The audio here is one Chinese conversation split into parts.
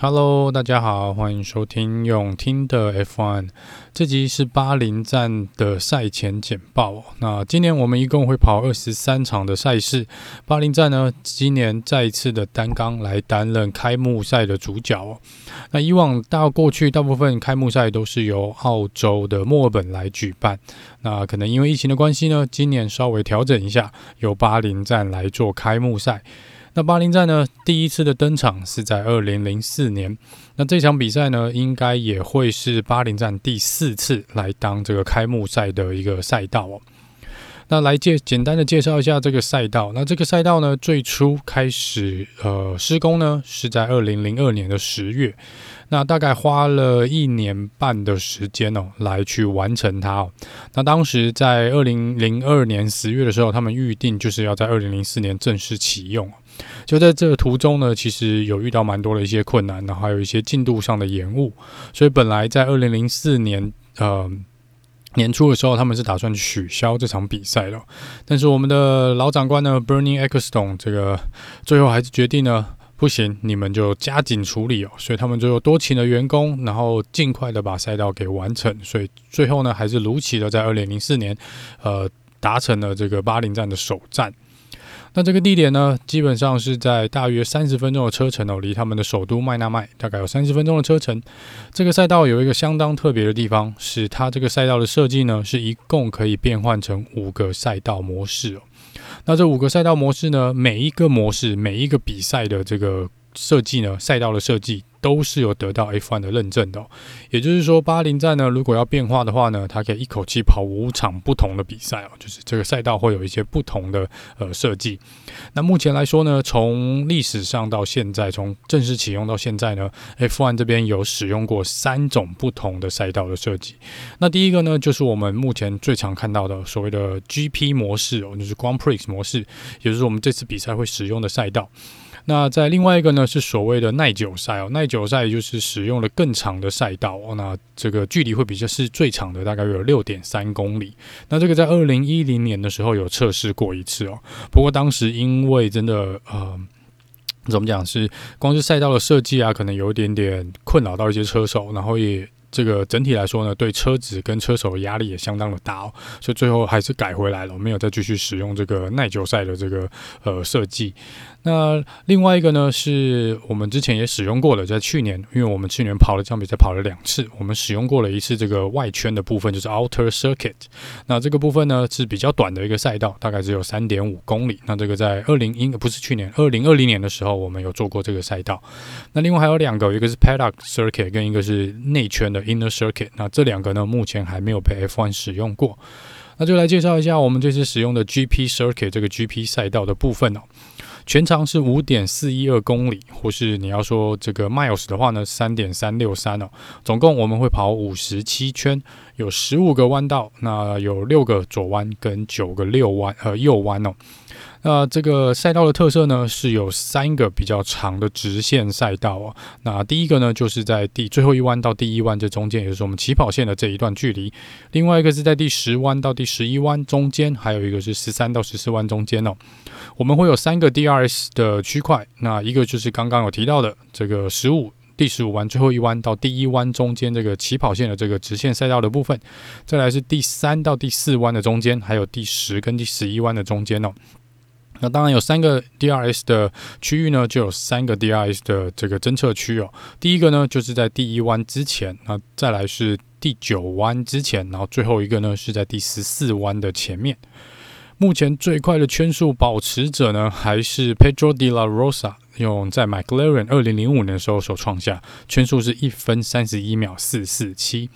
Hello，大家好，欢迎收听用听的 F1。这集是巴林站的赛前简报。那今年我们一共会跑二十三场的赛事。巴林站呢，今年再一次的担纲来担任开幕赛的主角。那以往到过去大部分开幕赛都是由澳洲的墨尔本来举办。那可能因为疫情的关系呢，今年稍微调整一下，由巴林站来做开幕赛。那巴林站呢，第一次的登场是在二零零四年。那这场比赛呢，应该也会是巴林站第四次来当这个开幕赛的一个赛道哦。那来介简单的介绍一下这个赛道。那这个赛道呢，最初开始呃施工呢，是在二零零二年的十月。那大概花了一年半的时间哦，来去完成它哦。那当时在二零零二年十月的时候，他们预定就是要在二零零四年正式启用。就在这个途中呢，其实有遇到蛮多的一些困难，然后还有一些进度上的延误，所以本来在二零零四年呃年初的时候，他们是打算取消这场比赛的，但是我们的老长官呢，Bernie Ecclestone 这个最后还是决定呢，不行，你们就加紧处理哦，所以他们最后多请了员工，然后尽快的把赛道给完成，所以最后呢，还是如期的在二零零四年呃达成了这个巴林站的首站。那这个地点呢，基本上是在大约三十分钟的车程哦，离他们的首都麦纳麦大概有三十分钟的车程。这个赛道有一个相当特别的地方，是它这个赛道的设计呢，是一共可以变换成五个赛道模式哦。那这五个赛道模式呢，每一个模式，每一个比赛的这个设计呢，赛道的设计。都是有得到 F1 的认证的，也就是说，巴林站呢，如果要变化的话呢，它可以一口气跑五场不同的比赛哦，就是这个赛道会有一些不同的呃设计。那目前来说呢，从历史上到现在，从正式启用到现在呢，F1 这边有使用过三种不同的赛道的设计。那第一个呢，就是我们目前最常看到的所谓的 GP 模式哦，就是 Grand Prix 模式，也就是我们这次比赛会使用的赛道。那在另外一个呢，是所谓的耐久赛哦，耐久赛就是使用了更长的赛道，那这个距离会比较是最长的，大概有六点三公里。那这个在二零一零年的时候有测试过一次哦，不过当时因为真的呃，怎么讲是光是赛道的设计啊，可能有一点点困扰到一些车手，然后也。这个整体来说呢，对车子跟车手的压力也相当的大哦，所以最后还是改回来了，没有再继续使用这个耐久赛的这个呃设计。那另外一个呢，是我们之前也使用过的，在去年，因为我们去年跑了这场比赛跑了两次，我们使用过了一次这个外圈的部分，就是 Outer Circuit。那这个部分呢是比较短的一个赛道，大概只有三点五公里。那这个在二零应不是去年，二零二零年的时候，我们有做过这个赛道。那另外还有两个，一个是 Paddock Circuit，跟一个是内圈的。Inner Circuit，那这两个呢，目前还没有被 F1 使用过。那就来介绍一下我们这次使用的 GP Circuit 这个 GP 赛道的部分哦。全长是五点四一二公里，或是你要说这个 miles 的话呢，三点三六三哦。总共我们会跑五十七圈，有十五个弯道，那有六个左弯跟九个六弯呃右弯哦。那这个赛道的特色呢，是有三个比较长的直线赛道哦。那第一个呢，就是在第最后一弯到第一弯这中间，也就是我们起跑线的这一段距离。另外一个是在第十弯到第十一弯中间，还有一个是十三到十四弯中间哦。我们会有三个 DRS 的区块，那一个就是刚刚有提到的这个十五第十五弯最后一弯到第一弯中间这个起跑线的这个直线赛道的部分。再来是第三到第四弯的中间，还有第十跟第十一弯的中间哦。那当然有三个 DRS 的区域呢，就有三个 DRS 的这个侦测区哦。第一个呢，就是在第一弯之前，那再来是第九弯之前，然后最后一个呢是在第十四弯的前面。目前最快的圈速保持者呢，还是 Pedro de la Rosa，用在 McLaren 二零零五年的时候所创下圈速是一分三十一秒四四七。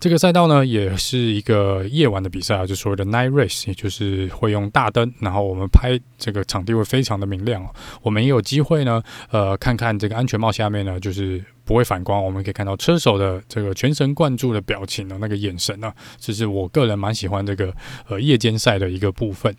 这个赛道呢，也是一个夜晚的比赛啊，就所谓的 night race，也就是会用大灯，然后我们拍这个场地会非常的明亮。我们也有机会呢，呃，看看这个安全帽下面呢，就是不会反光，我们可以看到车手的这个全神贯注的表情的那个眼神呢，这是我个人蛮喜欢这个呃夜间赛的一个部分。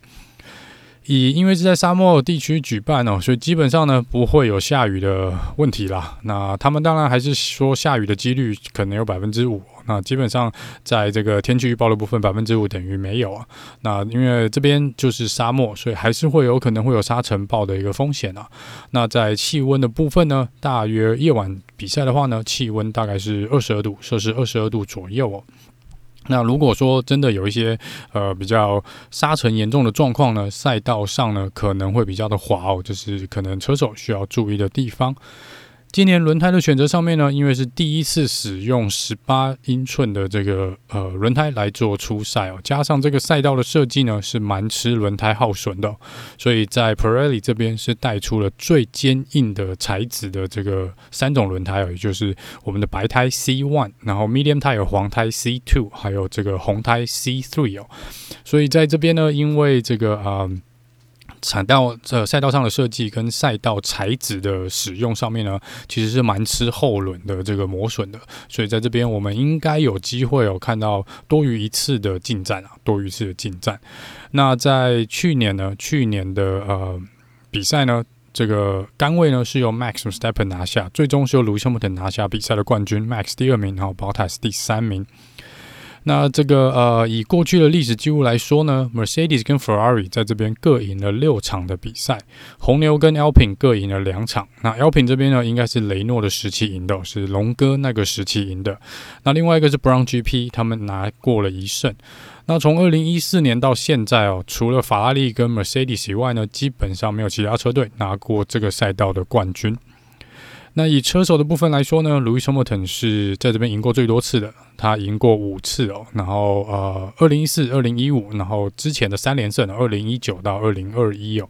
以因为是在沙漠地区举办哦，所以基本上呢不会有下雨的问题啦。那他们当然还是说下雨的几率可能有百分之五。那基本上在这个天气预报的部分，百分之五等于没有啊。那因为这边就是沙漠，所以还是会有可能会有沙尘暴的一个风险啊。那在气温的部分呢，大约夜晚比赛的话呢，气温大概是二十二度，摄氏二十二度左右哦。那如果说真的有一些呃比较沙尘严重的状况呢，赛道上呢可能会比较的滑哦，就是可能车手需要注意的地方。今年轮胎的选择上面呢，因为是第一次使用十八英寸的这个呃轮胎来做出赛哦，加上这个赛道的设计呢是蛮吃轮胎耗损的，所以在 Pirelli 这边是带出了最坚硬的材质的这个三种轮胎哦，也就是我们的白胎 C One，然后 Medium 胎有黄胎 C Two，还有这个红胎 C Three 哦，所以在这边呢，因为这个啊。赛道这赛道上的设计跟赛道材质的使用上面呢，其实是蛮吃后轮的这个磨损的，所以在这边我们应该有机会有看到多于一次的进站啊，多于一次的进站。那在去年呢，去年的呃比赛呢，这个杆位呢是由 Max Verstappen 拿下，最终是由 Lewis Hamilton 拿下比赛的冠军，Max 第二名，然后 Bottas 第三名。那这个呃，以过去的历史记录来说呢，Mercedes 跟 Ferrari 在这边各赢了六场的比赛，红牛跟 Alpine 各赢了两场。那 Alpine 这边呢，应该是雷诺的时期赢的，是龙哥那个时期赢的。那另外一个是 Brown GP，他们拿过了一胜。那从二零一四年到现在哦，除了法拉利跟 Mercedes 以外呢，基本上没有其他车队拿过这个赛道的冠军。那以车手的部分来说呢，Lewis Hamilton 是在这边赢过最多次的，他赢过五次哦。然后呃，二零一四、二零一五，然后之前的三连胜，二零一九到二零二一哦。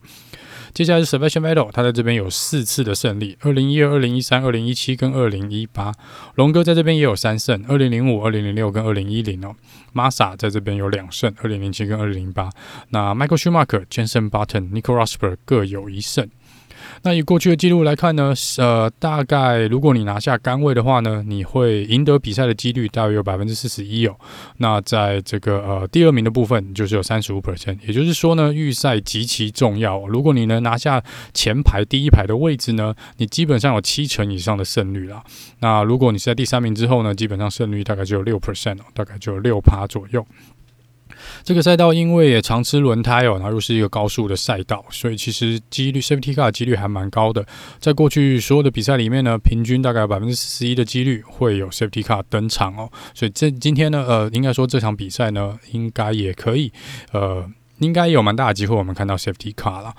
接下来是 Sebastian Vettel，他在这边有四次的胜利，二零一二、二零一三、二零一七跟二零一八。龙哥在这边也有三胜，二零零五、二零零六跟二零一零哦。Massa 在这边有两胜，二零零七跟二零零八。那 Michael Schumacher、Jenson Button、Nico Rosberg 各有一胜。那以过去的记录来看呢，呃，大概如果你拿下杆位的话呢，你会赢得比赛的几率大约有百分之四十一哦。那在这个呃第二名的部分，就是有三十五 percent，也就是说呢，预赛极其重要。如果你能拿下前排第一排的位置呢，你基本上有七成以上的胜率啦。那如果你是在第三名之后呢，基本上胜率大概就有六 percent 哦，大概就有六趴左右。这个赛道因为也常吃轮胎哦，然后又是一个高速的赛道，所以其实几率 Safety Car 的几率还蛮高的。在过去所有的比赛里面呢，平均大概百分之十一的几率会有 Safety Car 登场哦。所以这今天呢，呃，应该说这场比赛呢，应该也可以，呃，应该有蛮大的机会我们看到 Safety Car 了。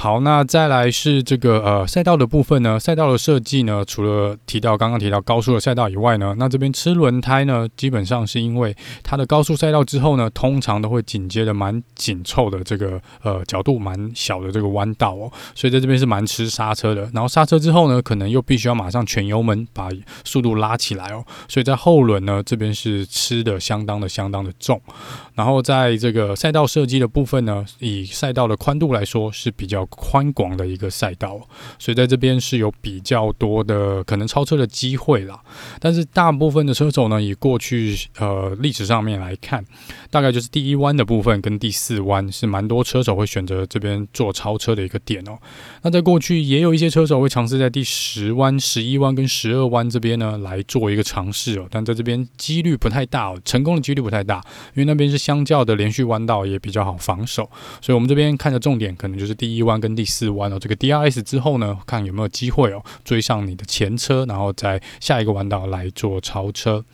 好，那再来是这个呃赛道的部分呢。赛道的设计呢，除了提到刚刚提到高速的赛道以外呢，那这边吃轮胎呢，基本上是因为它的高速赛道之后呢，通常都会紧接着蛮紧凑的这个呃角度蛮小的这个弯道哦，所以在这边是蛮吃刹车的。然后刹车之后呢，可能又必须要马上全油门把速度拉起来哦，所以在后轮呢这边是吃的相当的相当的重。然后在这个赛道设计的部分呢，以赛道的宽度来说是比较宽广的一个赛道，所以在这边是有比较多的可能超车的机会啦。但是大部分的车手呢，以过去呃历史上面来看，大概就是第一弯的部分跟第四弯是蛮多车手会选择这边做超车的一个点哦。那在过去也有一些车手会尝试在第十弯、十一弯跟十二弯这边呢来做一个尝试哦，但在这边几率不太大哦，成功的几率不太大，因为那边是相较的连续弯道也比较好防守，所以我们这边看的重点可能就是第一弯跟第四弯哦，这个 DRS 之后呢，看有没有机会哦追上你的前车，然后在下一个弯道来做超车。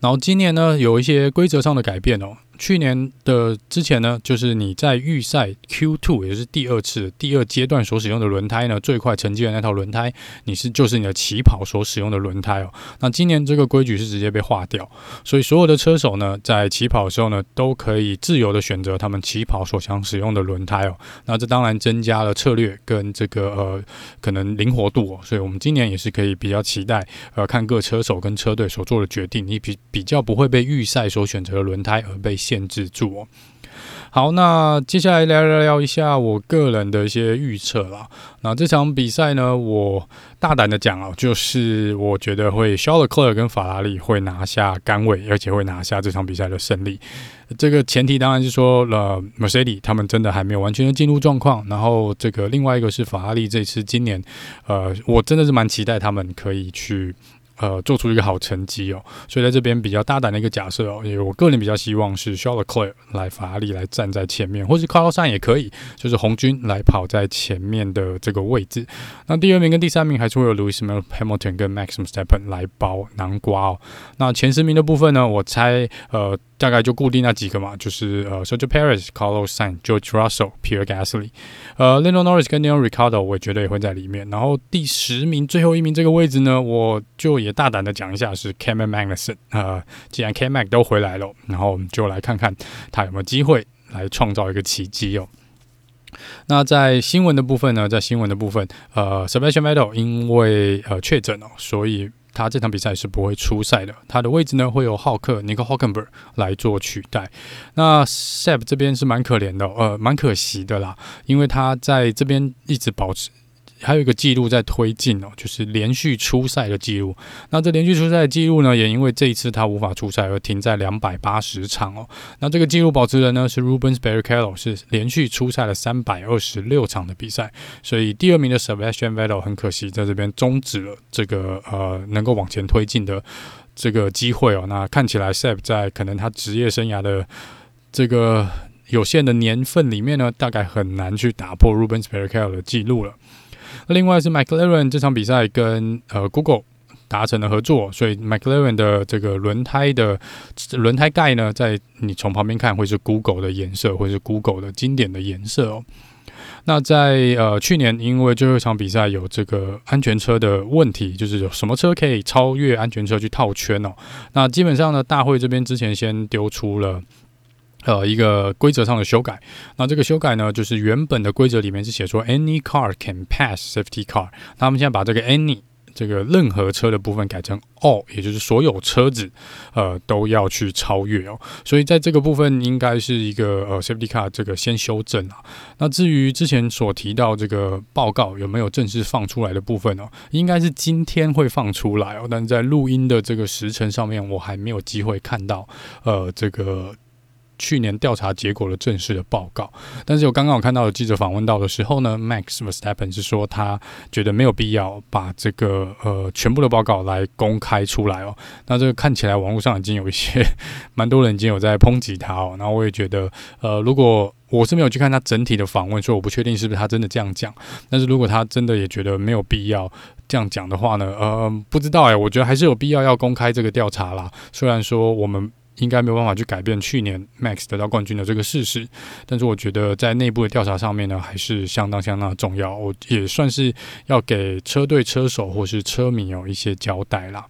然后今年呢，有一些规则上的改变哦。去年的之前呢，就是你在预赛 Q2，也就是第二次第二阶段所使用的轮胎呢，最快成绩的那套轮胎，你是就是你的起跑所使用的轮胎哦。那今年这个规矩是直接被划掉，所以所有的车手呢，在起跑的时候呢，都可以自由的选择他们起跑所想使用的轮胎哦。那这当然增加了策略跟这个呃可能灵活度哦。所以我们今年也是可以比较期待呃看各车手跟车队所做的决定，你比比较不会被预赛所选择的轮胎而被限制住哦。好，那接下来聊聊聊一下我个人的一些预测啦。那这场比赛呢，我大胆的讲哦，就是我觉得会肖勒克尔跟法拉利会拿下杆位，而且会拿下这场比赛的胜利。这个前提当然是说了，Mercedes 他们真的还没有完全的进入状况。然后这个另外一个是法拉利，这次今年，呃，我真的是蛮期待他们可以去。呃，做出一个好成绩哦，所以在这边比较大胆的一个假设哦，因为我个人比较希望是 Charles Leclerc 来法拉利来站在前面，或是 Carlos Sain 也可以，就是红军来跑在前面的这个位置。那第二名跟第三名还是会有 Lewis Hamilton 跟 Max Verstappen 来包南瓜哦。那前十名的部分呢，我猜呃。大概就固定那几个嘛，就是呃，Sergio Perez、Carlos Sainz、George Russell、Pierre Gasly，呃 l e n o Norris 跟 Daniel Ricardo，我觉得也会在里面。然后第十名最后一名这个位置呢，我就也大胆的讲一下是 Kevin Magnussen，呃，既然 K Mag 都回来了，然后我们就来看看他有没有机会来创造一个奇迹哦。那在新闻的部分呢，在新闻的部分，呃，Sebastian Vettel 因为呃确诊哦，所以。他这场比赛是不会出赛的，他的位置呢会由浩克尼克霍肯伯来做取代。那 Seb 这边是蛮可怜的，呃，蛮可惜的啦，因为他在这边一直保持。还有一个记录在推进哦，就是连续出赛的记录。那这连续出赛的记录呢，也因为这一次他无法出赛而停在两百八十场哦。那这个记录保持人呢是 Rubens Barrichello，是连续出赛了三百二十六场的比赛。所以第二名的 Sebastian Vettel 很可惜在这边终止了这个呃能够往前推进的这个机会哦。那看起来 Seb 在可能他职业生涯的这个有限的年份里面呢，大概很难去打破 Rubens Barrichello 的记录了。另外是 McLaren 这场比赛跟呃 Google 达成了合作，所以 McLaren 的这个轮胎的轮胎盖呢，在你从旁边看会是 Google 的颜色，或是 Google 的经典的颜色哦。那在呃去年，因为最后一场比赛有这个安全车的问题，就是有什么车可以超越安全车去套圈哦？那基本上呢，大会这边之前先丢出了。呃，一个规则上的修改，那这个修改呢，就是原本的规则里面是写说 any car can pass safety car，那他们现在把这个 any 这个任何车的部分改成 all，也就是所有车子呃都要去超越哦，所以在这个部分应该是一个呃 safety car 这个先修正啊。那至于之前所提到这个报告有没有正式放出来的部分呢？应该是今天会放出来哦，但是在录音的这个时程上面，我还没有机会看到呃这个。去年调查结果的正式的报告，但是我刚刚有看到的记者访问到的时候呢，Max Verstappen 是说他觉得没有必要把这个呃全部的报告来公开出来哦。那这个看起来网络上已经有一些 蛮多人已经有在抨击他哦。然后我也觉得呃，如果我是没有去看他整体的访问，所以我不确定是不是他真的这样讲。但是如果他真的也觉得没有必要这样讲的话呢，呃，不知道哎，我觉得还是有必要要公开这个调查啦。虽然说我们。应该没有办法去改变去年 Max 得到冠军的这个事实，但是我觉得在内部的调查上面呢，还是相当相当重要。我也算是要给车队车手或是车迷有一些交代啦。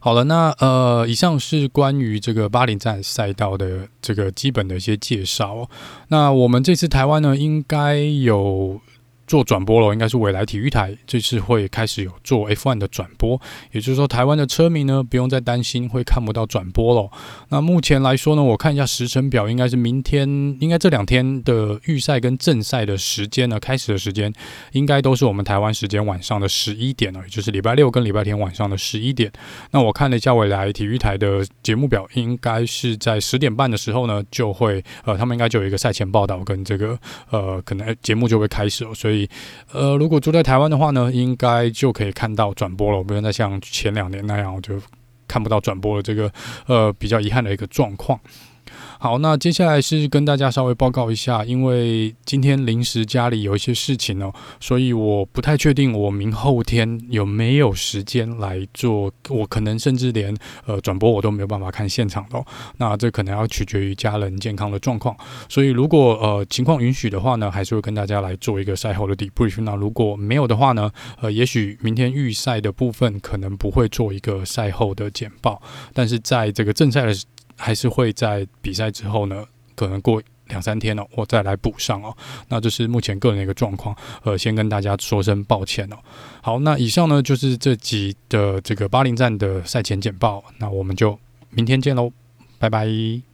好了，那呃，以上是关于这个巴林站赛道的这个基本的一些介绍。那我们这次台湾呢，应该有。做转播了，应该是未来体育台这次会开始有做 F1 的转播，也就是说，台湾的车迷呢不用再担心会看不到转播了。那目前来说呢，我看一下时程表，应该是明天，应该这两天的预赛跟正赛的时间呢，开始的时间应该都是我们台湾时间晚上的十一点了，也就是礼拜六跟礼拜天晚上的十一点。那我看了一下未来体育台的节目表，应该是在十点半的时候呢，就会呃，他们应该就有一个赛前报道跟这个呃，可能节目就会开始了，所以。呃，如果住在台湾的话呢，应该就可以看到转播了。不用再像前两年那样，我就看不到转播的这个呃比较遗憾的一个状况。好，那接下来是跟大家稍微报告一下，因为今天临时家里有一些事情哦，所以我不太确定我明后天有没有时间来做，我可能甚至连呃转播我都没有办法看现场的。那这可能要取决于家人健康的状况，所以如果呃情况允许的话呢，还是会跟大家来做一个赛后的 debrief。那如果没有的话呢，呃，也许明天预赛的部分可能不会做一个赛后的简报，但是在这个正赛的。还是会在比赛之后呢，可能过两三天呢，我再来补上哦。那这是目前个人的一个状况，呃，先跟大家说声抱歉哦。好，那以上呢就是这集的这个巴林站的赛前简报，那我们就明天见喽，拜拜。